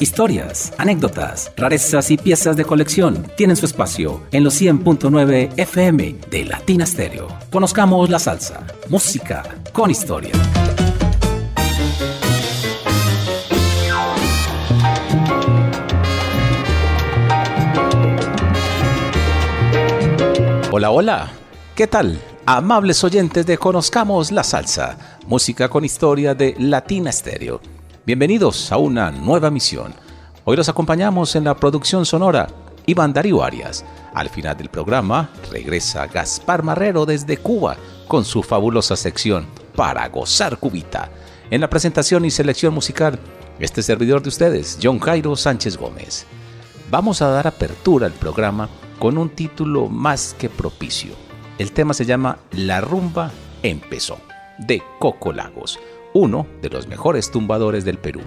Historias, anécdotas, rarezas y piezas de colección tienen su espacio en los 100.9 FM de Latina Stereo. Conozcamos la salsa, música con historia. Hola, hola. ¿Qué tal? Amables oyentes de Conozcamos la Salsa, música con historia de Latina Stereo. Bienvenidos a una nueva misión. Hoy los acompañamos en la producción sonora Iván Darío Arias. Al final del programa regresa Gaspar Marrero desde Cuba con su fabulosa sección Para gozar cubita. En la presentación y selección musical, este servidor de ustedes, John Jairo Sánchez Gómez. Vamos a dar apertura al programa con un título más que propicio. El tema se llama La rumba empezó, de Coco Lagos uno de los mejores tumbadores del Perú.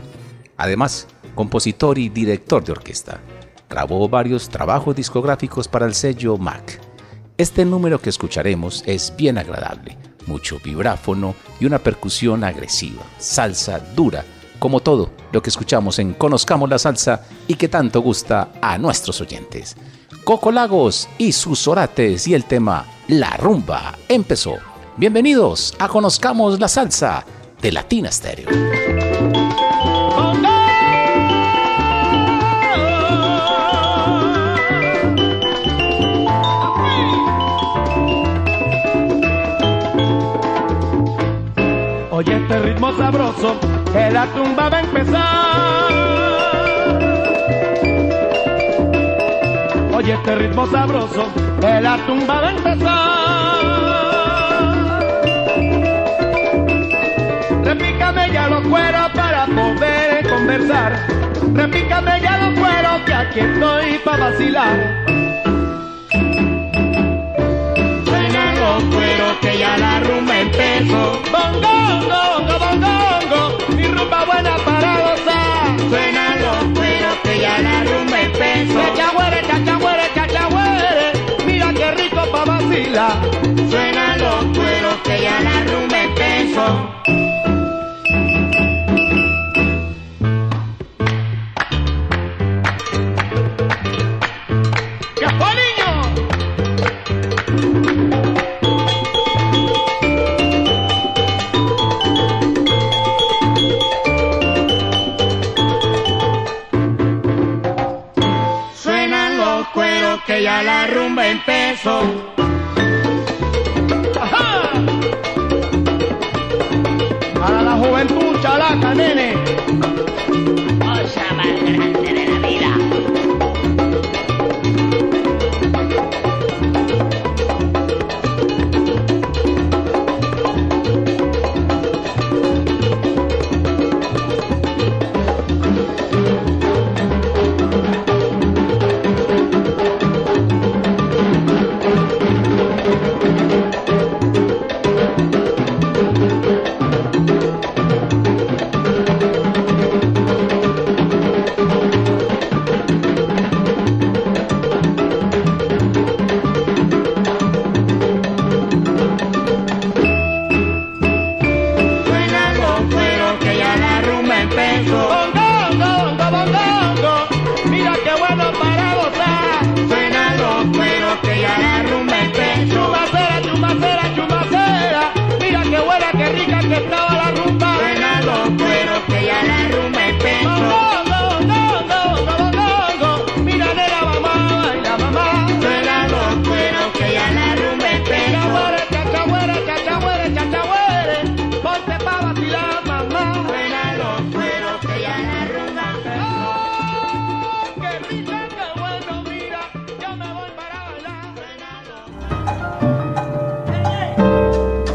Además, compositor y director de orquesta. Grabó varios trabajos discográficos para el sello Mac. Este número que escucharemos es bien agradable, mucho vibráfono y una percusión agresiva, salsa dura, como todo lo que escuchamos en Conozcamos la Salsa y que tanto gusta a nuestros oyentes. Coco Lagos y sus orates y el tema La Rumba empezó. Bienvenidos a Conozcamos la Salsa de Latina Stereo. Oye este ritmo sabroso, que la tumba va a empezar. Oye este ritmo sabroso, que la tumba va a empezar. Ya los cueros para poder conversar. Repícame ya los cueros que aquí estoy para vacilar. Suenan los cueros que ya la rumba empezó. Bongo, bongo, bongo, mi rumba buena para gozar. Suenan los cueros que ya la rumba empezó. Chachagüere, chachagüere, chachagüere, mira qué rico para vacilar. Suenan los cueros que ya la rumba empezó. Empezó.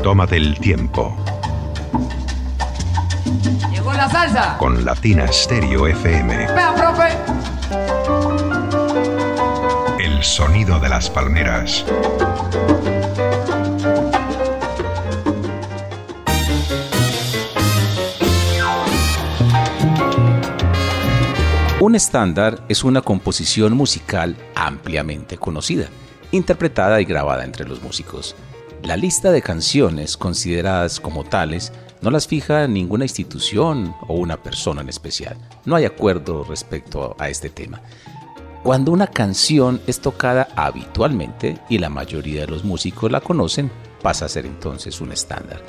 Bailar. Tómate el tiempo Llegó la salsa. con Latina Stereo FM. Vea, profe. El sonido de las palmeras. Un estándar es una composición musical ampliamente conocida, interpretada y grabada entre los músicos. La lista de canciones consideradas como tales no las fija ninguna institución o una persona en especial. No hay acuerdo respecto a este tema. Cuando una canción es tocada habitualmente y la mayoría de los músicos la conocen, pasa a ser entonces un estándar.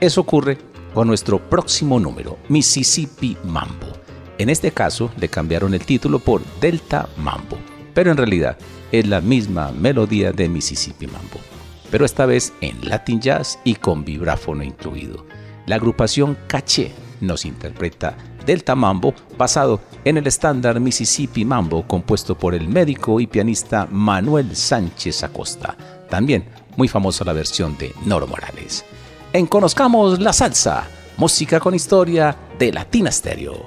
Eso ocurre con nuestro próximo número, Mississippi Mambo. En este caso le cambiaron el título por Delta Mambo, pero en realidad es la misma melodía de Mississippi Mambo, pero esta vez en Latin Jazz y con vibráfono incluido. La agrupación Caché nos interpreta Delta Mambo basado en el estándar Mississippi Mambo compuesto por el médico y pianista Manuel Sánchez Acosta. También muy famosa la versión de Noro Morales. En Conozcamos la Salsa, música con historia de Latina Stereo.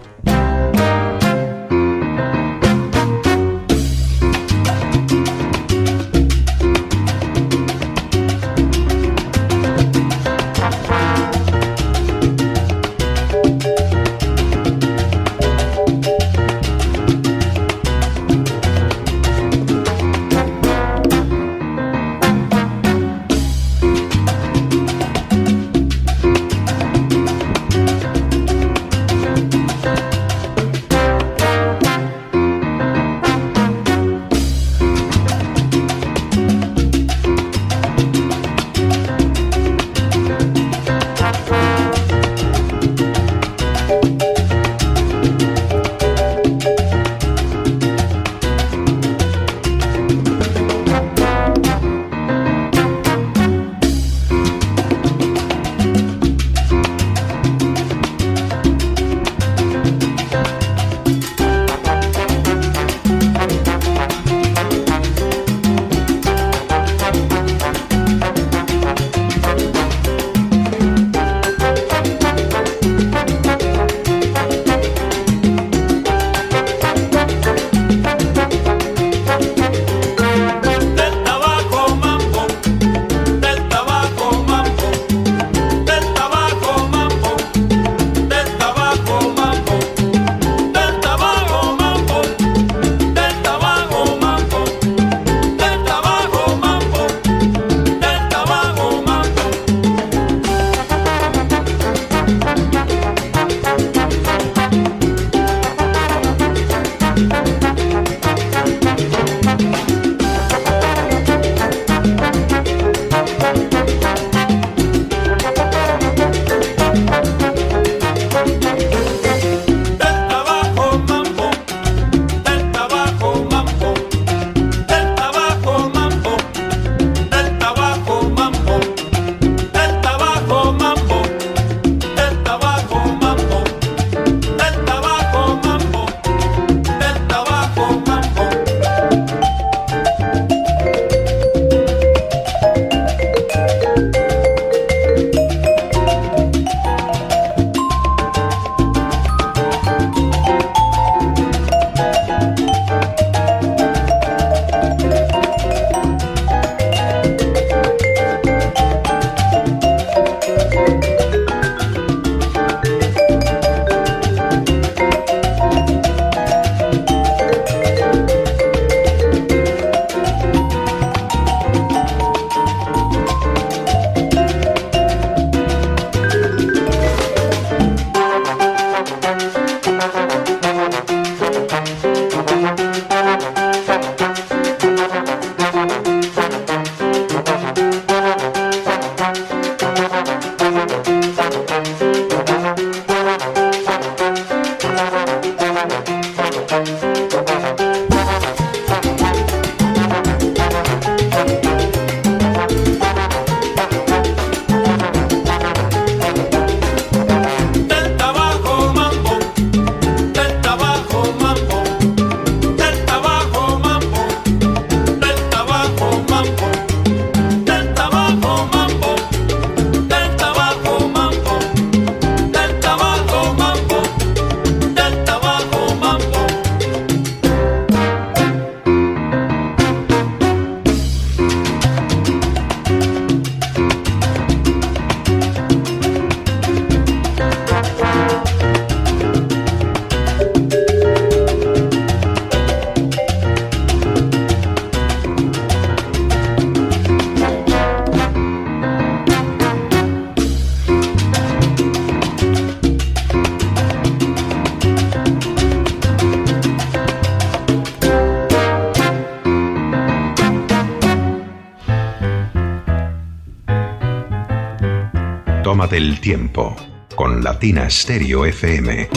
Tiempo con Latina Stereo FM.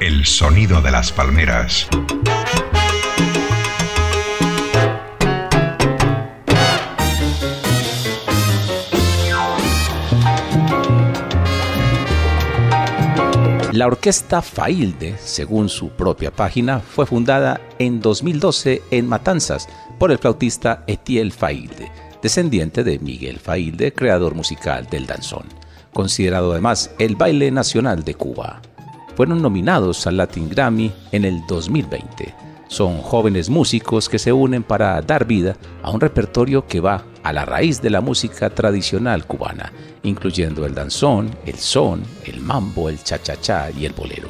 El sonido de las palmeras. La orquesta Failde, según su propia página, fue fundada en 2012 en Matanzas por el flautista Etiel Failde, descendiente de Miguel Failde, creador musical del danzón, considerado además el baile nacional de Cuba. Fueron nominados al Latin Grammy en el 2020. Son jóvenes músicos que se unen para dar vida a un repertorio que va a la raíz de la música tradicional cubana, incluyendo el danzón, el son, el mambo, el cha-cha-cha y el bolero.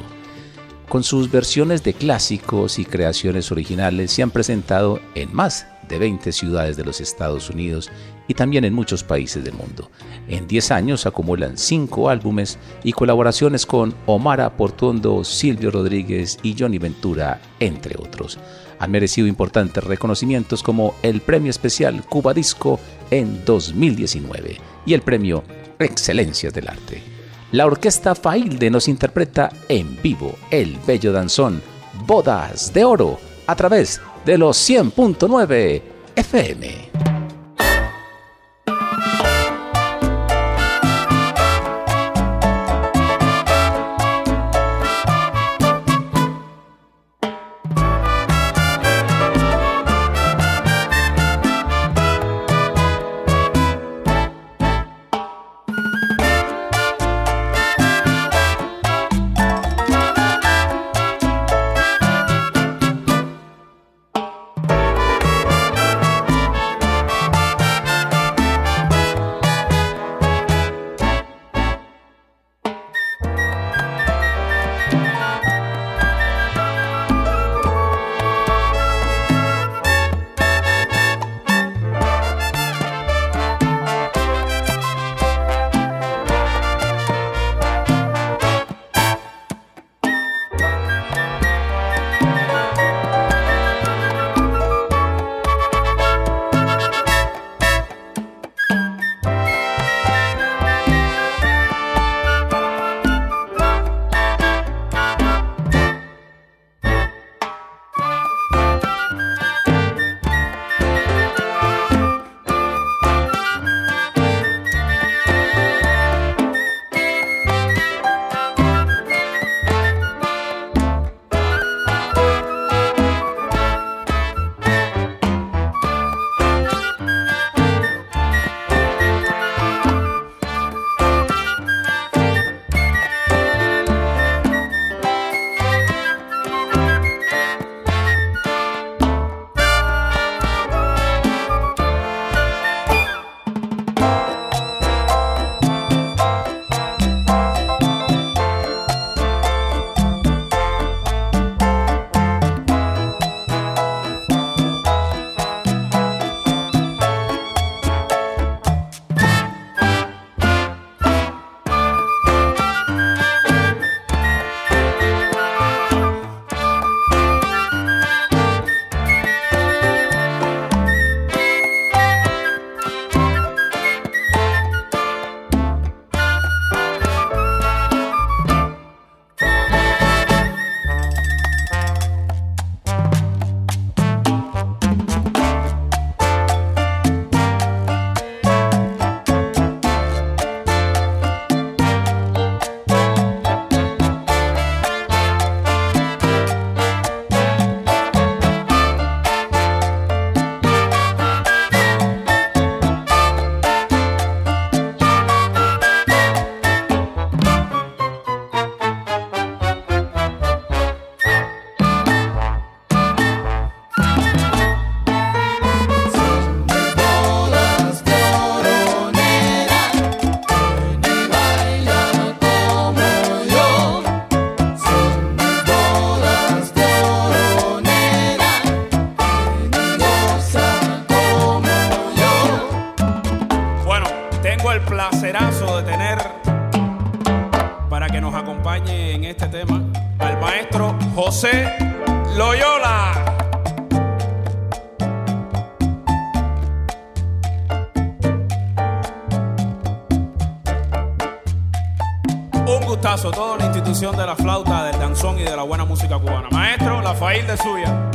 Con sus versiones de clásicos y creaciones originales se han presentado en más de 20 ciudades de los Estados Unidos y también en muchos países del mundo. En 10 años acumulan 5 álbumes y colaboraciones con Omar Portuondo, Silvio Rodríguez y Johnny Ventura, entre otros. Han merecido importantes reconocimientos como el Premio Especial Cuba Disco en 2019 y el Premio Excelencias del Arte. La orquesta Failde nos interpreta en vivo el bello danzón Bodas de Oro a través de los 100.9 FM. Loyola. Un gustazo, toda la institución de la flauta, del danzón y de la buena música cubana. Maestro, la fail de suya.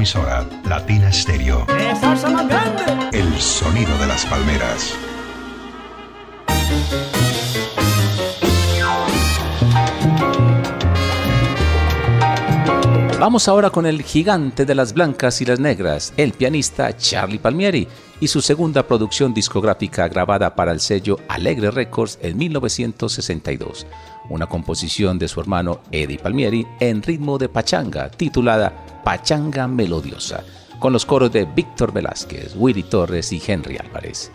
Emisora, Latina Stereo. El sonido de las palmeras. Vamos ahora con el gigante de las blancas y las negras, el pianista Charlie Palmieri, y su segunda producción discográfica grabada para el sello Alegre Records en 1962, una composición de su hermano Eddie Palmieri en ritmo de pachanga, titulada Pachanga Melodiosa, con los coros de Víctor Velázquez, Willy Torres y Henry Álvarez.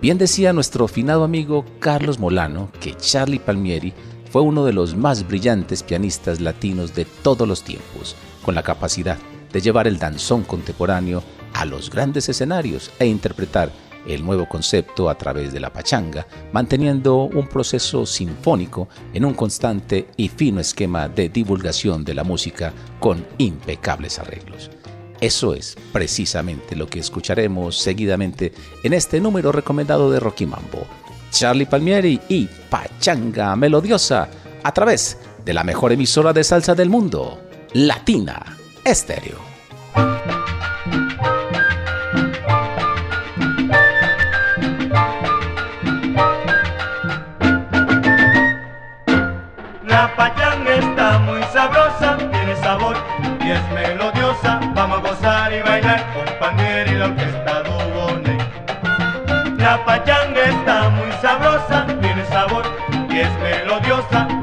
Bien decía nuestro finado amigo Carlos Molano que Charlie Palmieri fue uno de los más brillantes pianistas latinos de todos los tiempos, con la capacidad de llevar el danzón contemporáneo a los grandes escenarios e interpretar el nuevo concepto a través de la pachanga, manteniendo un proceso sinfónico en un constante y fino esquema de divulgación de la música con impecables arreglos. Eso es precisamente lo que escucharemos seguidamente en este número recomendado de Rocky Mambo. Charlie Palmieri y Pachanga Melodiosa a través de la mejor emisora de salsa del mundo, Latina Estéreo.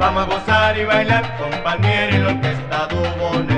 Vamos a gozar y bailar con Palmieri la orquesta Dubone.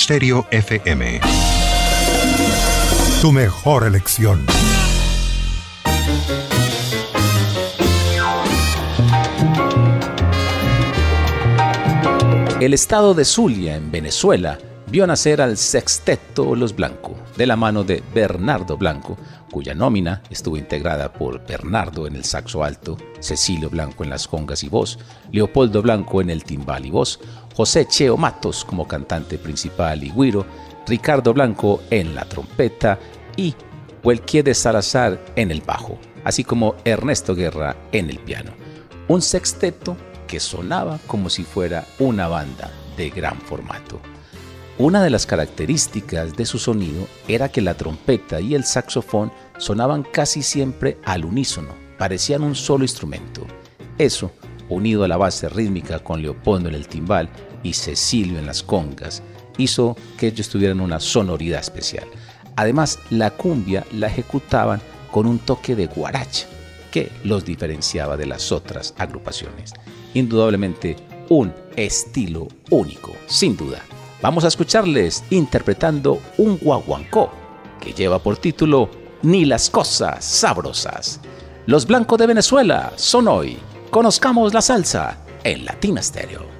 FM. Tu mejor elección. El estado de Zulia, en Venezuela, vio nacer al sexteto Los Blanco, de la mano de Bernardo Blanco, cuya nómina estuvo integrada por Bernardo en el saxo alto, Cecilio Blanco en las congas y voz, Leopoldo Blanco en el timbal y voz, José Cheo Matos como cantante principal y güiro, Ricardo Blanco en la trompeta y Huelquier de Salazar en el bajo, así como Ernesto Guerra en el piano. Un sexteto que sonaba como si fuera una banda de gran formato. Una de las características de su sonido era que la trompeta y el saxofón sonaban casi siempre al unísono, parecían un solo instrumento. Eso, unido a la base rítmica con Leopoldo en el timbal y Cecilio en las congas, hizo que ellos tuvieran una sonoridad especial. Además, la cumbia la ejecutaban con un toque de guaracha que los diferenciaba de las otras agrupaciones. Indudablemente un estilo único, sin duda. Vamos a escucharles interpretando un guaguancó que lleva por título Ni las cosas sabrosas. Los blancos de Venezuela son hoy. Conozcamos la salsa en Latina Stereo.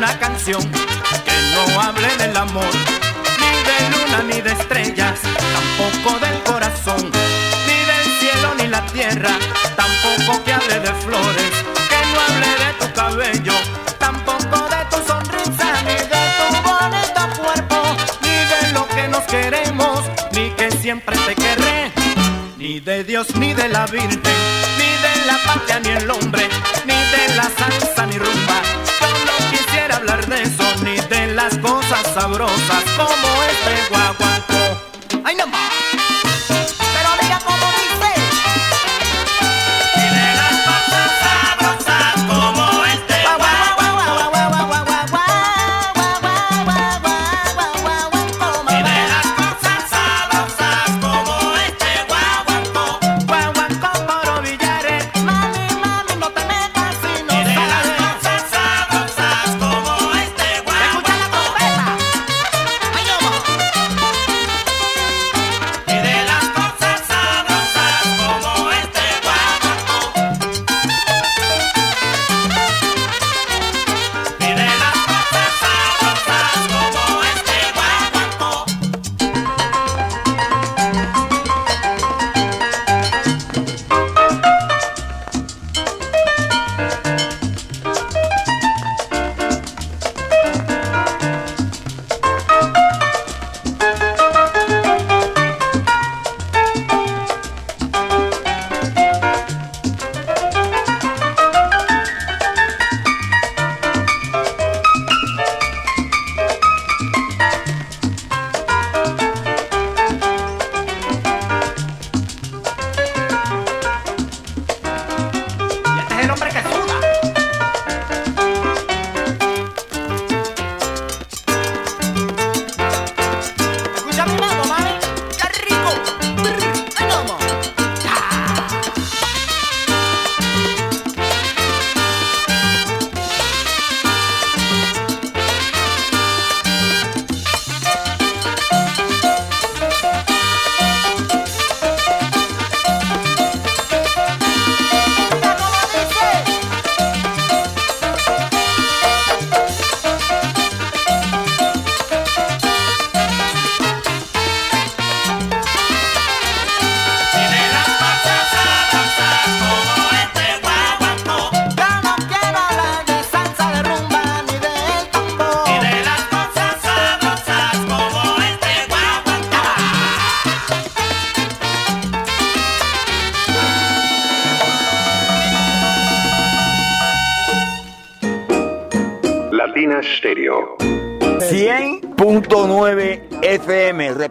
Una canción que no hable del amor, ni de luna ni de estrellas, tampoco del corazón, ni del cielo ni la tierra, tampoco que hable de flores, que no hable de tu cabello, tampoco de tu sonrisa, ni de tu bonito cuerpo, ni de lo que nos queremos, ni que siempre te querré, ni de Dios ni de la Virgen, ni de la patria ni el hombre, ni de la salsa ni rumba. Las cosas sabrosas como este guaguancó. ¡Ay, no más!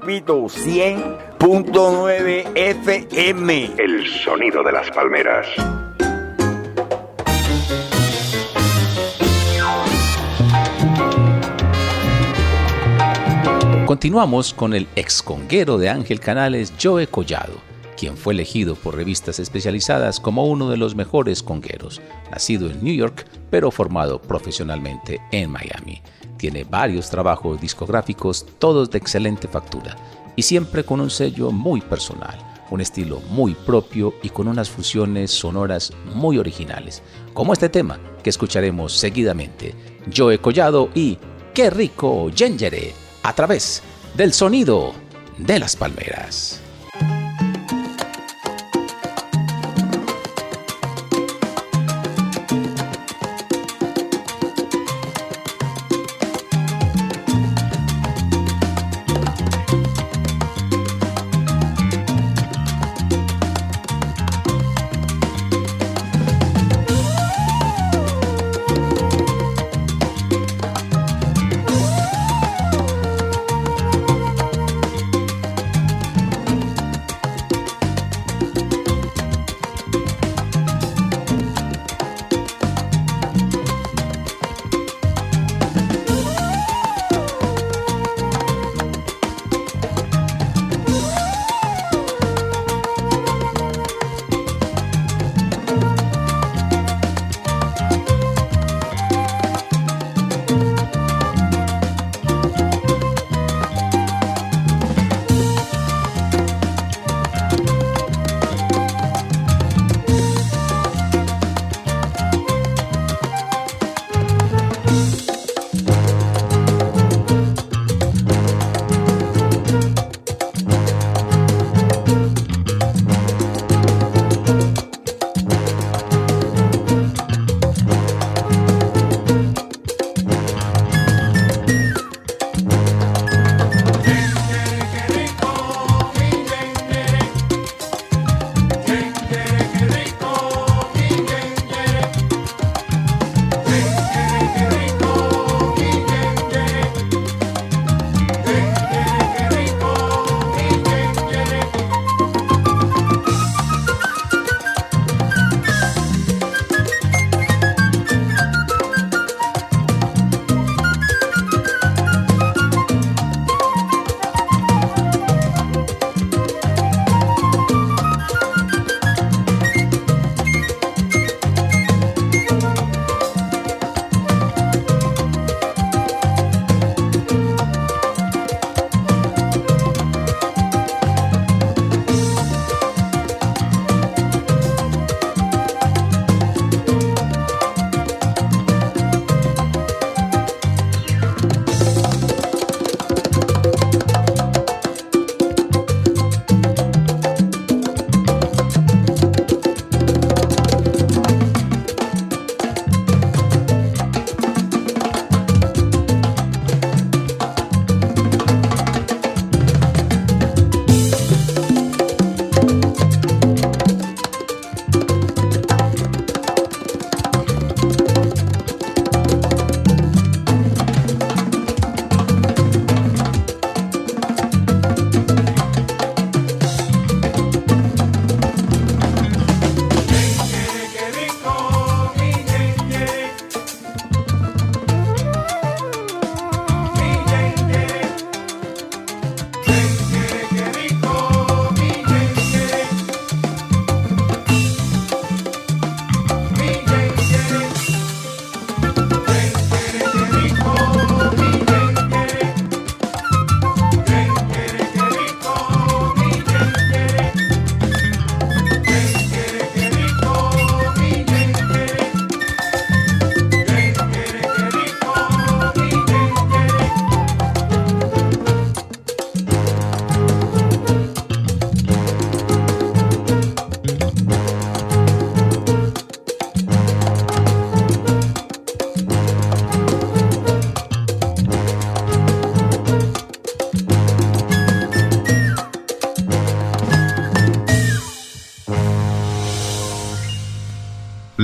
100.9 FM. El sonido de las palmeras. Continuamos con el exconguero de Ángel Canales, Joe Collado quien fue elegido por revistas especializadas como uno de los mejores congueros, nacido en New York pero formado profesionalmente en Miami. Tiene varios trabajos discográficos, todos de excelente factura, y siempre con un sello muy personal, un estilo muy propio y con unas fusiones sonoras muy originales, como este tema que escucharemos seguidamente, Joe Collado y Qué rico Gengere, a través del sonido de las palmeras.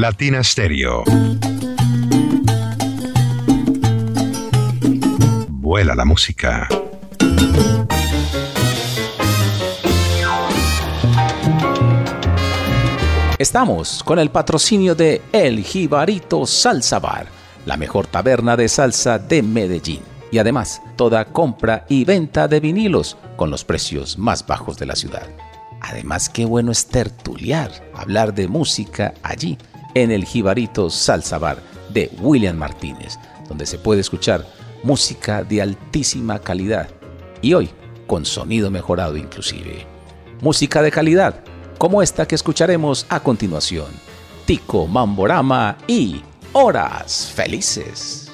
Latina Stereo. Vuela la música. Estamos con el patrocinio de El Jibarito Salsa Bar, la mejor taberna de salsa de Medellín y además toda compra y venta de vinilos con los precios más bajos de la ciudad. Además, qué bueno es tertuliar, hablar de música allí, en el Jibarito Salsa Bar de William Martínez, donde se puede escuchar música de altísima calidad y hoy con sonido mejorado inclusive. Música de calidad, como esta que escucharemos a continuación. Tico Mamborama y Horas Felices.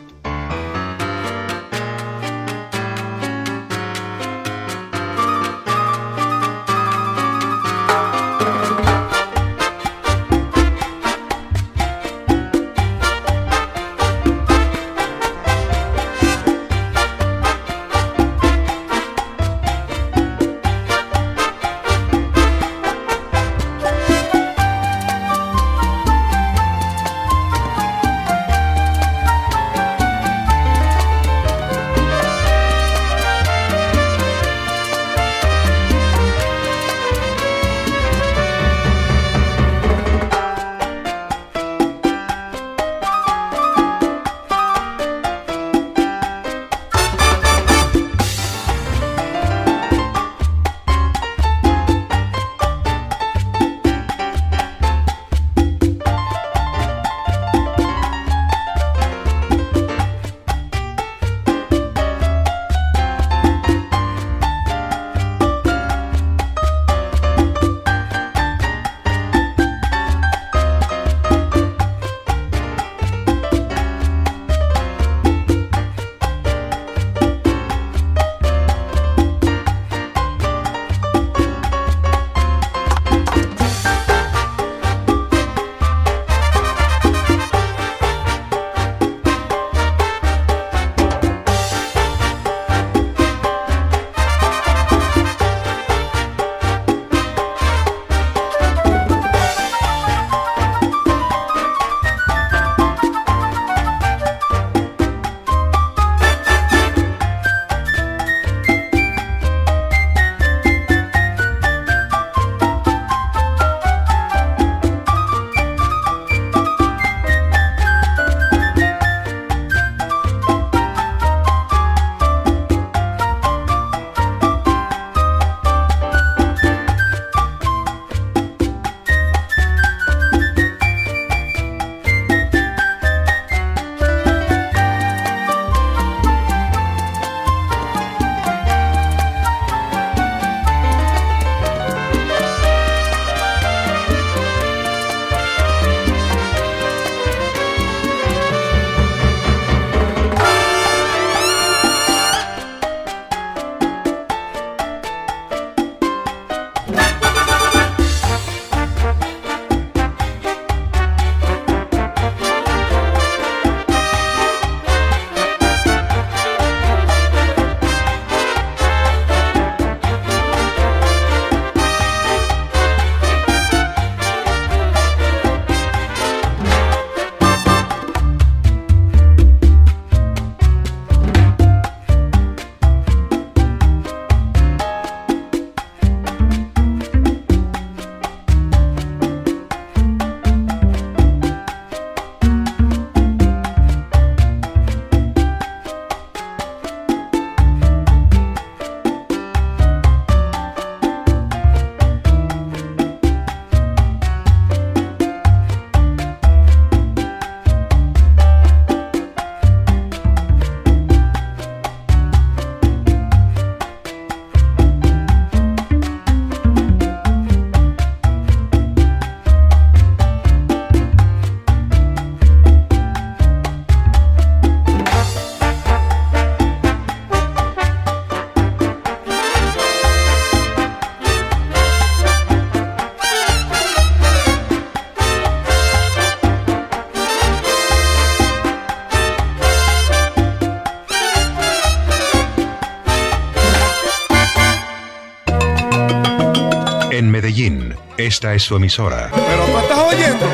Esta es su emisora. Pero tú estás oyendo.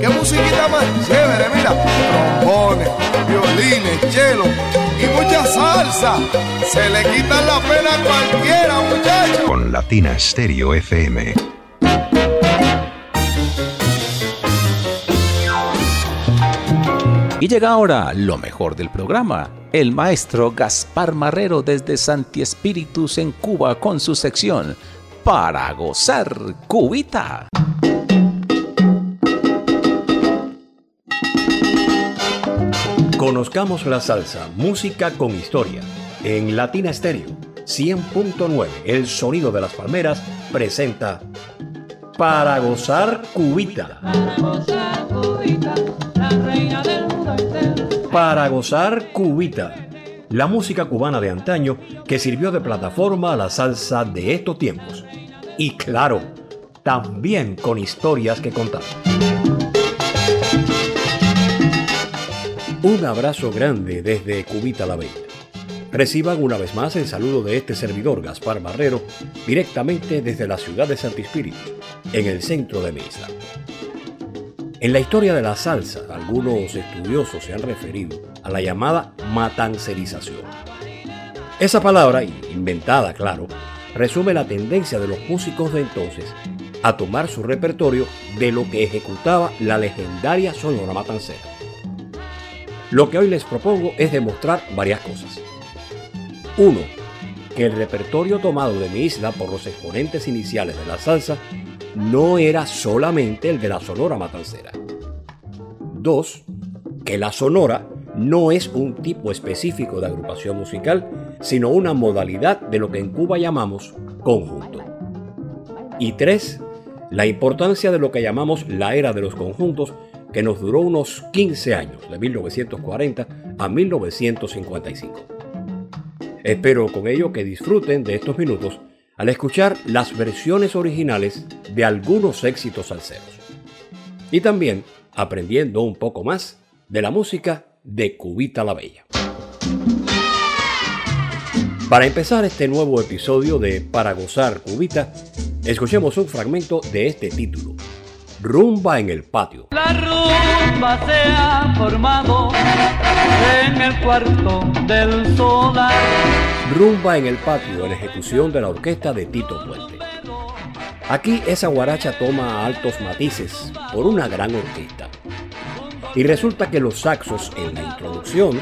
¿Qué musiquita más chévere? Mira, trombones, violines, chelo y mucha salsa. Se le quita la pena a cualquiera, muchachos. Con Latina Stereo FM. Y llega ahora lo mejor del programa, el maestro Gaspar Marrero desde Santi Espíritus en Cuba con su sección Para gozar Cubita. Conozcamos la salsa, música con historia, en Latina Stereo 100.9, el sonido de las palmeras, presenta Para gozar cubita. Para gozar cubita, la reina del mundo. Para gozar cubita. La música cubana de antaño que sirvió de plataforma a la salsa de estos tiempos. Y claro, también con historias que contar. Un abrazo grande desde Cubita la Bella. Reciban una vez más el saludo de este servidor, Gaspar Barrero, directamente desde la ciudad de Santi Espíritu, en el centro de mi isla. En la historia de la salsa, algunos estudiosos se han referido a la llamada matancerización. Esa palabra, inventada claro, resume la tendencia de los músicos de entonces a tomar su repertorio de lo que ejecutaba la legendaria Sonora Matancera. Lo que hoy les propongo es demostrar varias cosas. Uno, que el repertorio tomado de mi isla por los exponentes iniciales de la salsa no era solamente el de la Sonora Matancera. Dos, que la Sonora no es un tipo específico de agrupación musical, sino una modalidad de lo que en Cuba llamamos conjunto. Y tres, la importancia de lo que llamamos la era de los conjuntos que nos duró unos 15 años, de 1940 a 1955. Espero con ello que disfruten de estos minutos al escuchar las versiones originales de algunos éxitos salseros. Y también aprendiendo un poco más de la música de Cubita la Bella. Para empezar este nuevo episodio de Para Gozar Cubita, escuchemos un fragmento de este título, Rumba en el Patio. La rumba se ha formado en el cuarto del solar. Rumba en el Patio en ejecución de la orquesta de Tito Puente. Aquí esa guaracha toma altos matices por una gran orquesta. Y resulta que los saxos en la introducción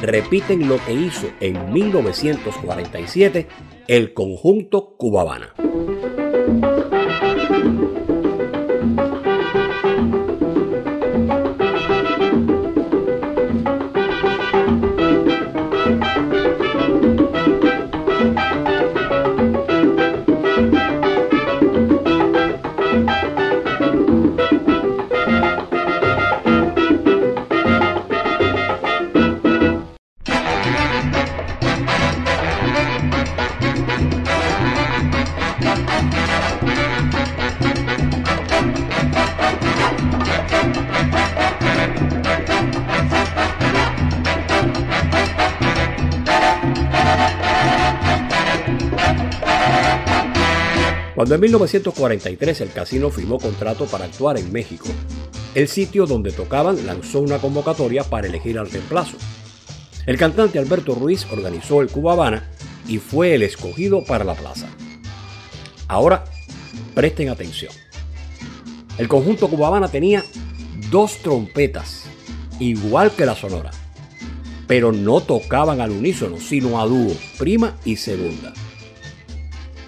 repiten lo que hizo en 1947 el conjunto Cubabana. Cuando en 1943 el casino firmó contrato para actuar en México, el sitio donde tocaban lanzó una convocatoria para elegir al reemplazo. El cantante Alberto Ruiz organizó el Cuba Habana y fue el escogido para la plaza. Ahora, presten atención. El conjunto Cuba Habana tenía dos trompetas, igual que la sonora, pero no tocaban al unísono, sino a dúo, prima y segunda.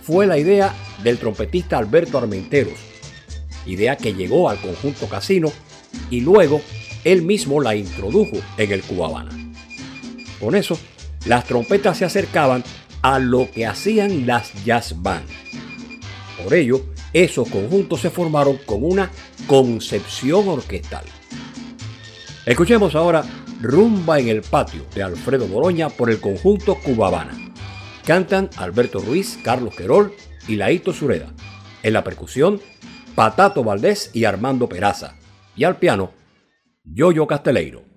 Fue la idea del trompetista Alberto Armenteros, idea que llegó al conjunto Casino y luego él mismo la introdujo en el Cubabana. Con eso, las trompetas se acercaban a lo que hacían las jazz band. Por ello, esos conjuntos se formaron con una concepción orquestal. Escuchemos ahora Rumba en el patio de Alfredo Boroña por el conjunto Cubabana. Cantan Alberto Ruiz, Carlos Querol y Laito Sureda. En la percusión, Patato Valdés y Armando Peraza. Y al piano, Yoyo Casteleiro.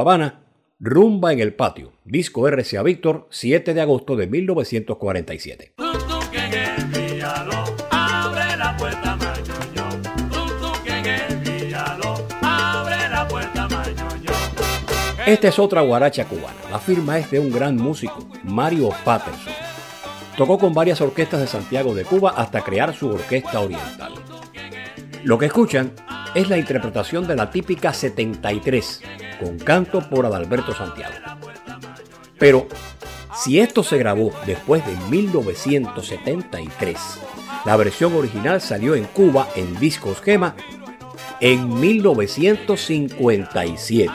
Cubabana, Rumba en el Patio, disco RCA Víctor, 7 de agosto de 1947. Abre la puerta, mañoño. Tú, tú que en el Villaló, abre la puerta, mañoño. Esta es otra guaracha cubana. La firma es de un gran músico, Mario Patterson. Tocó con varias orquestas de Santiago de Cuba hasta crear su orquesta oriental. Lo que escuchan es la interpretación de la típica 73, con canto por Adalberto Santiago. Pero, si esto se grabó después de 1973, la versión original salió en Cuba en discos Gema en 1957.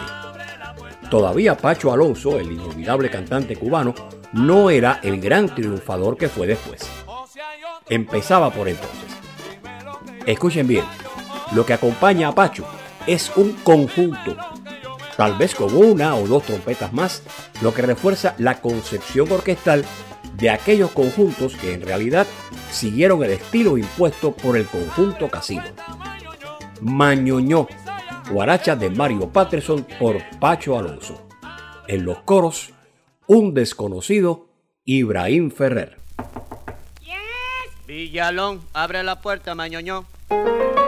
Todavía Pacho Alonso, el inolvidable cantante cubano, no era el gran triunfador que fue después. Empezaba por entonces. Escuchen bien, lo que acompaña a Pacho es un conjunto, tal vez con una o dos trompetas más, lo que refuerza la concepción orquestal de aquellos conjuntos que en realidad siguieron el estilo impuesto por el conjunto casino. Mañoñó, guaracha de Mario Patterson por Pacho Alonso. En los coros, un desconocido Ibrahim Ferrer. Villalón, abre la puerta, mañoño. Tum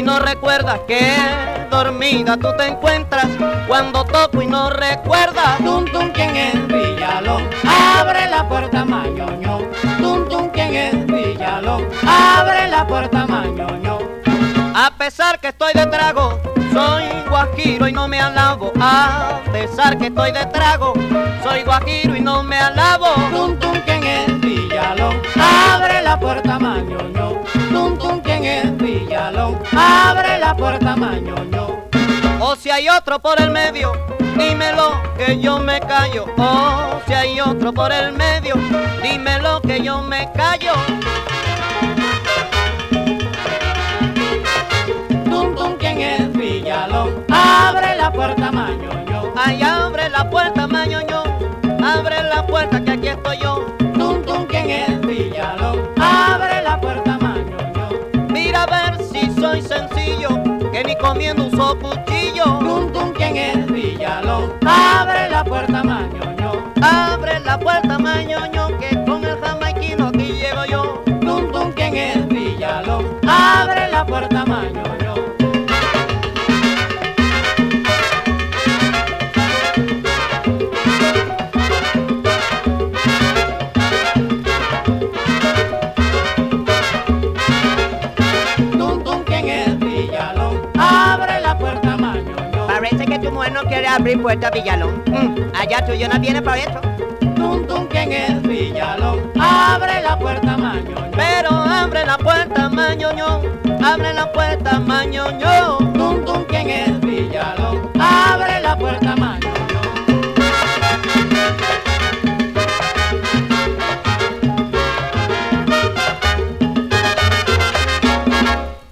y no recuerdas. Que dormida tú te encuentras cuando toco y no recuerdas. Tum tum que en el Villalón, abre la puerta mañoño. Tum tum que en Villalón, abre la puerta mañoño. A pesar que estoy de trago, soy guajiro y no me alabo. A pesar que estoy de trago, soy guajiro y no me alabo. Tum tum, ¿quién es Villalón? Abre la puerta mañoño. Abre la puerta mañoño. O si hay otro por el medio, dímelo que yo me callo. O si hay otro por el medio, dímelo que yo me callo. Tum tum, ¿quién es Villalón? Abre la puerta mañoño. Ay, abre la puerta, mañoño. Abre la puerta que aquí estoy yo. Soy sencillo, que ni comiendo uso cuchillo. Tum tum, ¿quién es Villalón? Abre la puerta mañoño. Abre la puerta, quiere abrir puerta Villalón. Mm, allá tú yo no viene para eso. Tum tum, ¿quién es Villalón? Abre la puerta mañoño. Pero abre la puerta, mañoño. Abre la puerta, mañoño. Tum tum, ¿quién es Villalón? Abre la puerta mañoño.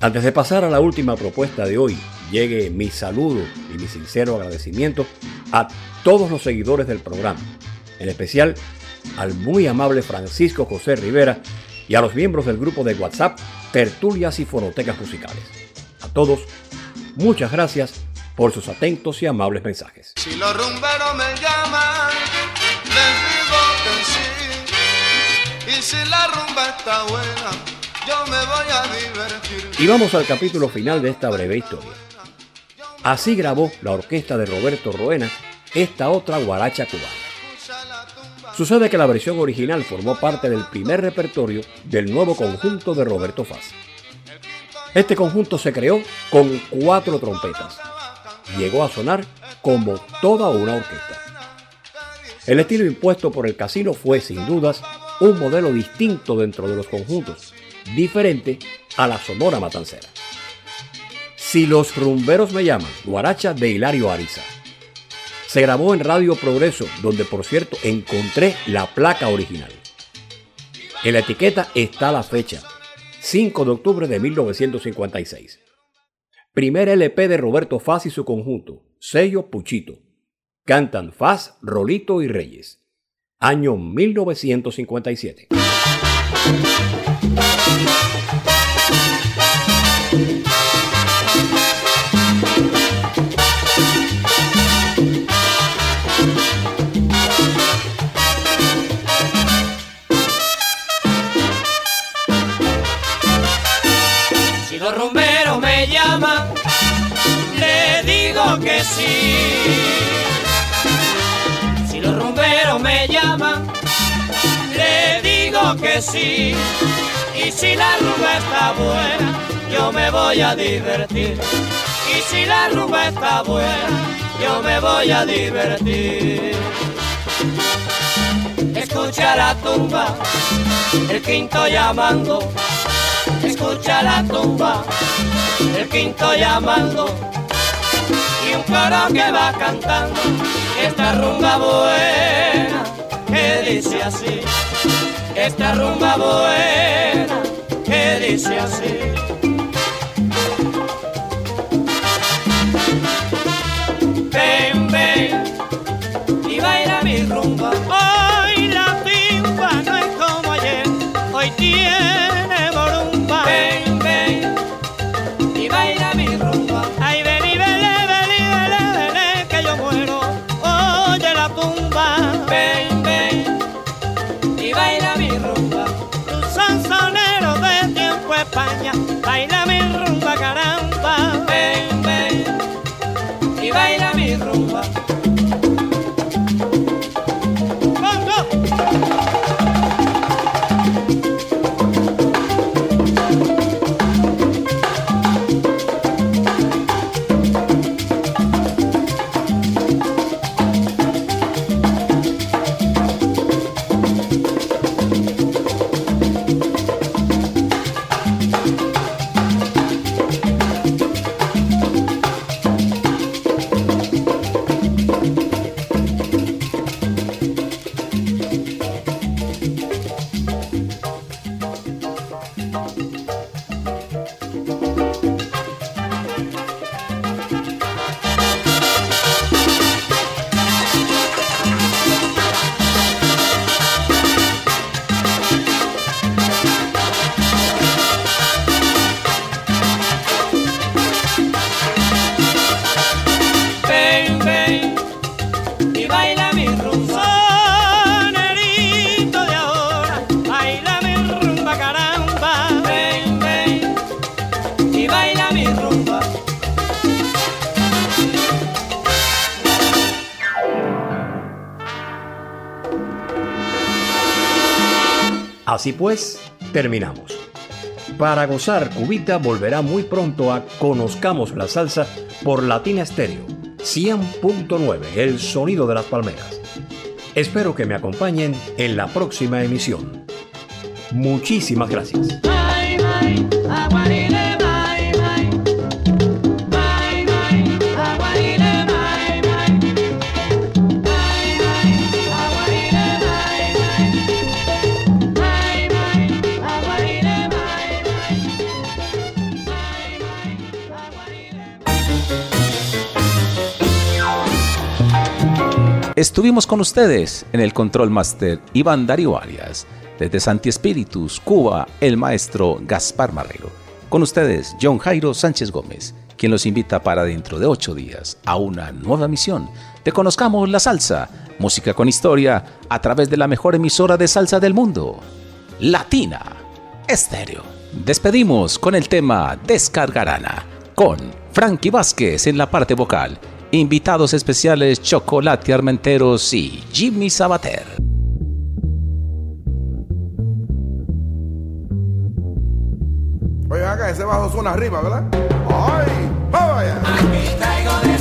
Antes de pasar a la última propuesta de hoy, llegue mi saludo y mi sincero agradecimiento a todos los seguidores del programa, en especial al muy amable Francisco José Rivera y a los miembros del grupo de WhatsApp Tertulias y Fonotecas Musicales. A todos, muchas gracias por sus atentos y amables mensajes. Si los rumberos me llaman, sí. Y si la rumba está buena, Y vamos al capítulo final de esta breve historia. Así grabó la orquesta de Roberto Roena esta otra guaracha cubana. Sucede que la versión original formó parte del primer repertorio del nuevo conjunto de Roberto Faz. Este conjunto se creó con cuatro trompetas. Llegó a sonar como toda una orquesta. El estilo impuesto por el casino fue, sin dudas, un modelo distinto dentro de los conjuntos, diferente a la Sonora Matancera. Si los rumberos me llaman, Guaracha de Hilario Ariza. Se grabó en Radio Progreso, donde por cierto encontré la placa original. En la etiqueta está la fecha, 5 de octubre de 1956. Primer LP de Roberto Faz y su conjunto, sello Puchito. Cantan Faz, Rolito y Reyes. Año 1957. Si los rumberos me llaman, le digo que sí. Que sí. Y si la rumba está buena, yo me voy a divertir. Y si la rumba está buena, yo me voy a divertir. Escucha la tumba, el quinto llamando. Escucha la tumba, el quinto llamando. Y un coro que va cantando esta rumba buena que dice así. Esta rumba buena que dice así. Así pues, terminamos. Para gozar, Cubita volverá muy pronto a Conozcamos la Salsa por Latina Stereo 100.9, el sonido de las palmeras. Espero que me acompañen en la próxima emisión. Muchísimas gracias. Estuvimos con ustedes en el Control Master Iván Darío Arias. Desde Santi Espíritus, Cuba, el maestro Gaspar Marrero. Con ustedes, John Jairo Sánchez Gómez, quien los invita para dentro de ocho días a una nueva misión de Conozcamos la Salsa, música con historia, a través de la mejor emisora de salsa del mundo, Latina Estéreo. Despedimos con el tema Descargarana, con Frankie Vázquez en la parte vocal Invitados especiales Chocolate Armenteros y Jimmy Sabater. Oye, acá ese bajo suena arriba, ¿verdad? ¡Ay! ¡Vamos allá! Aquí traigo descargarana,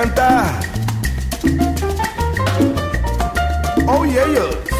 cantar. Oh yeah.